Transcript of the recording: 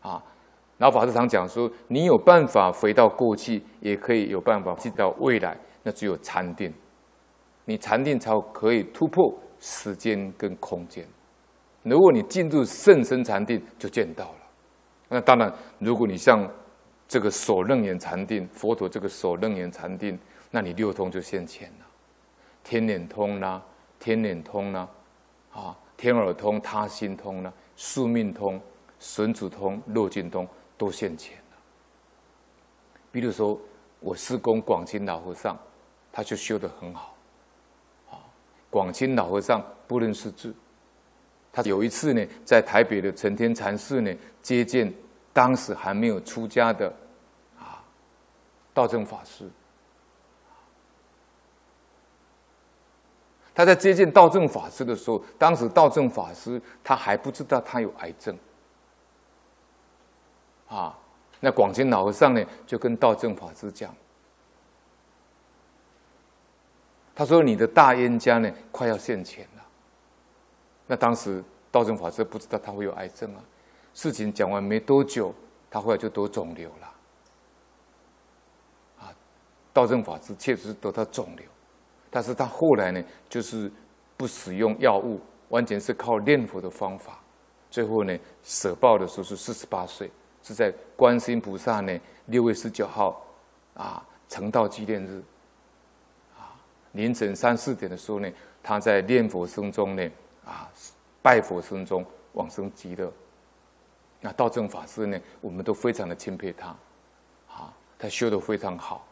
啊。老法师常讲说，你有办法回到过去，也可以有办法进到未来，那只有禅定。你禅定才可以突破时间跟空间。如果你进入甚深禅定，就见到了。那当然，如果你像这个所楞严禅定，佛陀这个所楞严禅定，那你六通就现前了，天眼通啦、天眼通啦、啊，天耳通、他心通啦、宿命通、神足通、漏尽通都现前了。比如说，我师公广钦老和尚，他就修得很好。啊，广钦老和尚不认识字。他有一次呢，在台北的承天禅寺呢，接见当时还没有出家的啊道正法师。他在接见道正法师的时候，当时道正法师他还不知道他有癌症啊。那广钦老和尚呢，就跟道正法师讲，他说：“你的大冤家呢，快要现前了。”那当时道正法师不知道他会有癌症啊，事情讲完没多久，他后来就得肿瘤了。啊，道正法师确实是得到肿瘤，但是他后来呢，就是不使用药物，完全是靠念佛的方法，最后呢，舍报的时候是四十八岁，是在观世音菩萨呢六月十九号啊成道纪念日，啊凌晨三四点的时候呢，他在念佛声中呢。啊，拜佛声中往生极乐。那道正法师呢，我们都非常的钦佩他，啊，他修的非常好。